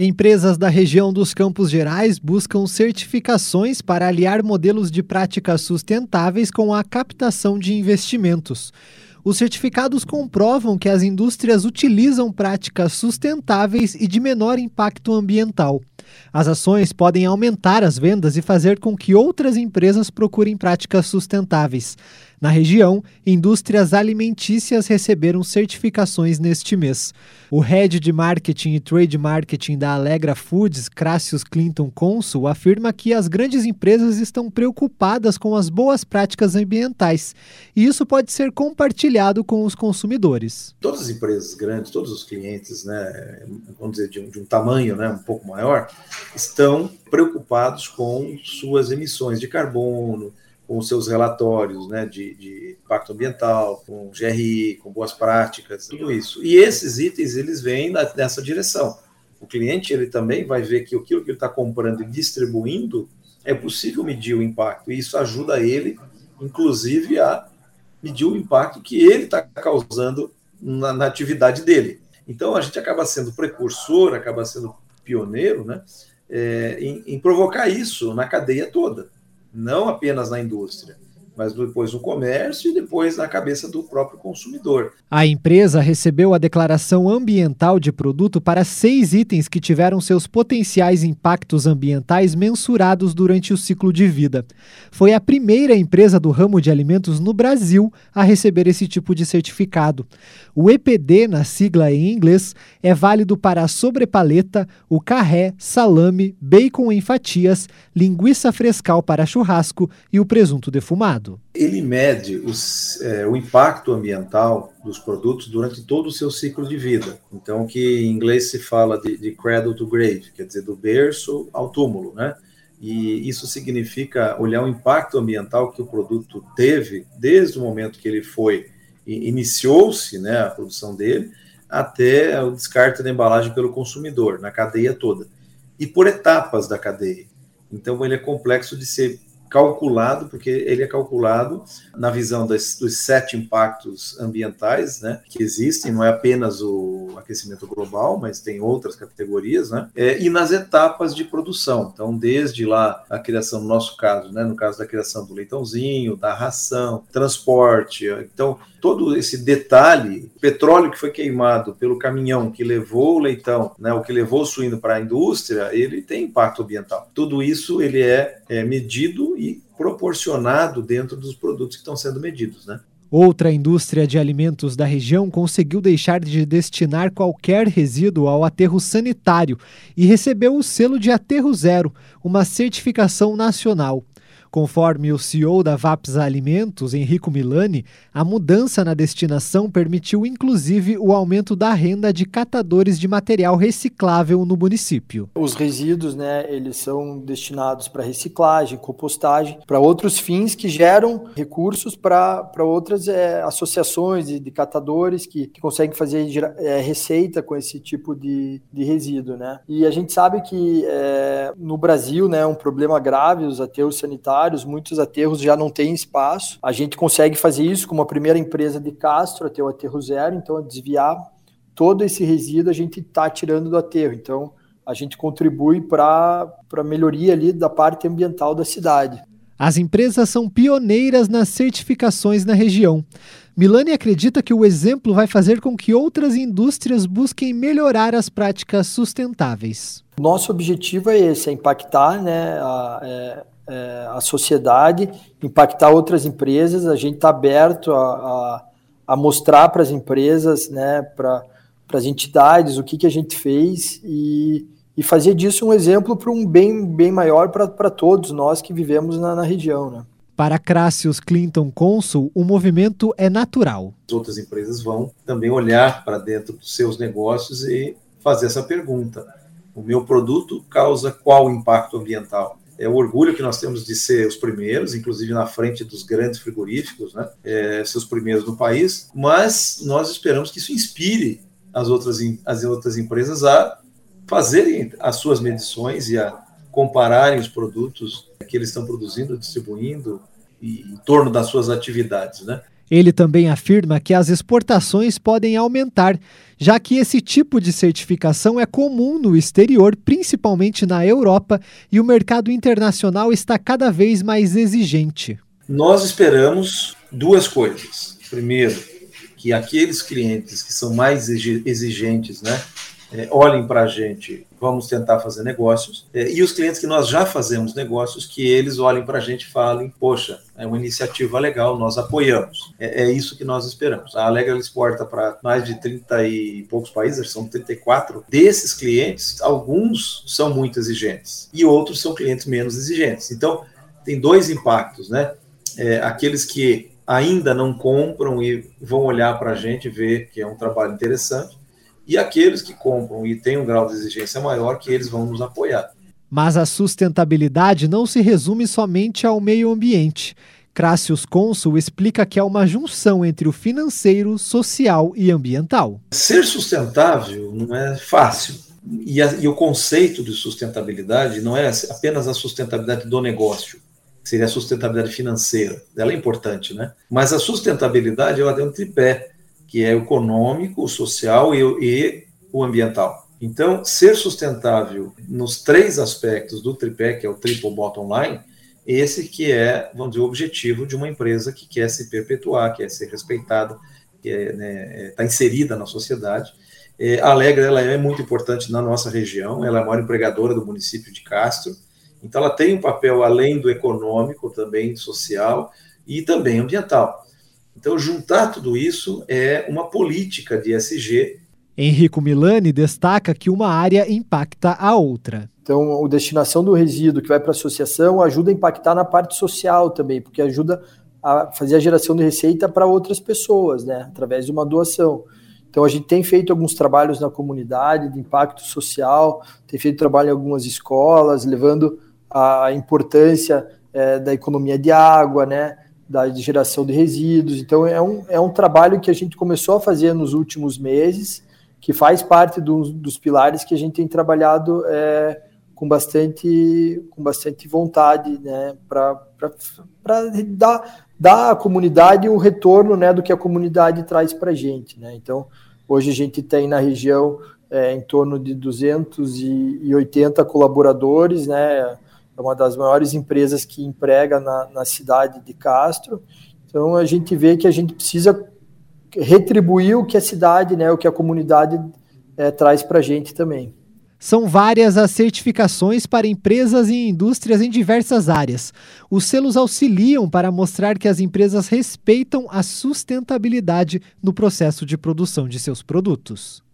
Empresas da região dos Campos Gerais buscam certificações para aliar modelos de práticas sustentáveis com a captação de investimentos. Os certificados comprovam que as indústrias utilizam práticas sustentáveis e de menor impacto ambiental. As ações podem aumentar as vendas e fazer com que outras empresas procurem práticas sustentáveis. Na região, indústrias alimentícias receberam certificações neste mês. O head de marketing e trade marketing da Alegra Foods, Crassius Clinton Consul, afirma que as grandes empresas estão preocupadas com as boas práticas ambientais e isso pode ser compartilhado com os consumidores. Todas as empresas grandes, todos os clientes, né, vamos dizer, de um, de um tamanho né, um pouco maior, estão preocupados com suas emissões de carbono, com seus relatórios né, de, de, impacto ambiental, com GRI, com boas práticas, tudo isso. E esses itens eles vêm nessa direção. O cliente ele também vai ver que aquilo que ele está comprando e distribuindo é possível medir o impacto e isso ajuda ele, inclusive, a medir o impacto que ele está causando na, na atividade dele. Então a gente acaba sendo precursor, acaba sendo pioneiro, né, é, em, em provocar isso na cadeia toda não apenas na indústria, mas depois no comércio e depois na cabeça do próprio consumidor. A empresa recebeu a declaração ambiental de produto para seis itens que tiveram seus potenciais impactos ambientais mensurados durante o ciclo de vida. Foi a primeira empresa do ramo de alimentos no Brasil a receber esse tipo de certificado. O EPD, na sigla em inglês, é válido para a sobrepaleta, o carré, salame, bacon em fatias, linguiça frescal para churrasco e o presunto defumado. Ele mede os, é, o impacto ambiental dos produtos durante todo o seu ciclo de vida. Então, que em inglês se fala de, de cradle to grave, quer dizer, do berço ao túmulo, né? E isso significa olhar o impacto ambiental que o produto teve desde o momento que ele foi iniciou-se, né, a produção dele, até o descarte da embalagem pelo consumidor, na cadeia toda. E por etapas da cadeia. Então, ele é complexo de ser calculado, porque ele é calculado na visão das, dos sete impactos ambientais né, que existem, não é apenas o aquecimento global, mas tem outras categorias, né, é, e nas etapas de produção. Então, desde lá a criação, no nosso caso, né, no caso da criação do leitãozinho, da ração, transporte, então todo esse detalhe, petróleo que foi queimado pelo caminhão que levou o leitão, né, o que levou o suíno para a indústria, ele tem impacto ambiental. Tudo isso ele é, é medido e proporcionado dentro dos produtos que estão sendo medidos, né? Outra indústria de alimentos da região conseguiu deixar de destinar qualquer resíduo ao aterro sanitário e recebeu o selo de Aterro Zero, uma certificação nacional. Conforme o CEO da VAPS Alimentos, Henrico Milani, a mudança na destinação permitiu inclusive o aumento da renda de catadores de material reciclável no município. Os resíduos, né, eles são destinados para reciclagem, compostagem, para outros fins que geram recursos para outras é, associações de, de catadores que, que, conseguem fazer é, receita com esse tipo de, de resíduo, né? E a gente sabe que é, no Brasil, né, é um problema grave os aterros sanitários muitos aterros já não têm espaço. A gente consegue fazer isso com uma primeira empresa de Castro, até o aterro zero, então desviar todo esse resíduo a gente está tirando do aterro. Então a gente contribui para a melhoria ali da parte ambiental da cidade. As empresas são pioneiras nas certificações na região. Milani acredita que o exemplo vai fazer com que outras indústrias busquem melhorar as práticas sustentáveis. Nosso objetivo é esse, é impactar né, a, é, é, a sociedade, impactar outras empresas. A gente está aberto a, a, a mostrar para as empresas, né, para as entidades, o que, que a gente fez e, e fazer disso um exemplo para um bem, bem maior para todos nós que vivemos na, na região. Né? Para Crassius Clinton Consul, o movimento é natural. As outras empresas vão também olhar para dentro dos seus negócios e fazer essa pergunta: o meu produto causa qual impacto ambiental? É o orgulho que nós temos de ser os primeiros, inclusive na frente dos grandes frigoríficos, né? É, ser os primeiros no país, mas nós esperamos que isso inspire as outras, as outras empresas a fazerem as suas medições e a compararem os produtos que eles estão produzindo, distribuindo e em torno das suas atividades, né? Ele também afirma que as exportações podem aumentar, já que esse tipo de certificação é comum no exterior, principalmente na Europa, e o mercado internacional está cada vez mais exigente. Nós esperamos duas coisas. Primeiro, que aqueles clientes que são mais exigentes, né, é, olhem para a gente, vamos tentar fazer negócios. É, e os clientes que nós já fazemos negócios, que eles olhem para a gente e falem: poxa, é uma iniciativa legal, nós apoiamos. É, é isso que nós esperamos. A Alegra exporta para mais de 30 e poucos países, são 34. Desses clientes, alguns são muito exigentes e outros são clientes menos exigentes. Então, tem dois impactos, né? É, aqueles que ainda não compram e vão olhar para a gente ver que é um trabalho interessante e aqueles que compram e têm um grau de exigência maior, que eles vão nos apoiar. Mas a sustentabilidade não se resume somente ao meio ambiente. Crácius Consul explica que é uma junção entre o financeiro, social e ambiental. Ser sustentável não é fácil. E, a, e o conceito de sustentabilidade não é apenas a sustentabilidade do negócio, seria a sustentabilidade financeira. Ela é importante, né? Mas a sustentabilidade ela tem um tripé que é econômico, social e, e o ambiental. Então, ser sustentável nos três aspectos do tripé, que é o triple bottom line, esse que é, vamos dizer, o objetivo de uma empresa que quer se perpetuar, quer ser respeitada, que está né, é, tá inserida na sociedade. É, Alegre ela é muito importante na nossa região, ela é a maior empregadora do município de Castro, então ela tem um papel além do econômico, também social e também ambiental. Então, juntar tudo isso é uma política de SG. Henrico Milani destaca que uma área impacta a outra. Então, a destinação do resíduo que vai para a associação ajuda a impactar na parte social também, porque ajuda a fazer a geração de receita para outras pessoas, né, através de uma doação. Então, a gente tem feito alguns trabalhos na comunidade de impacto social, tem feito trabalho em algumas escolas, levando a importância é, da economia de água, né, da geração de resíduos. Então, é um, é um trabalho que a gente começou a fazer nos últimos meses, que faz parte do, dos pilares que a gente tem trabalhado é, com, bastante, com bastante vontade, né, para dar, dar à comunidade o retorno né, do que a comunidade traz para a gente. Né? Então, hoje a gente tem na região é, em torno de 280 colaboradores, né, é uma das maiores empresas que emprega na, na cidade de Castro. Então a gente vê que a gente precisa retribuir o que a cidade, né, o que a comunidade é, traz para a gente também. São várias as certificações para empresas e indústrias em diversas áreas. Os selos auxiliam para mostrar que as empresas respeitam a sustentabilidade no processo de produção de seus produtos.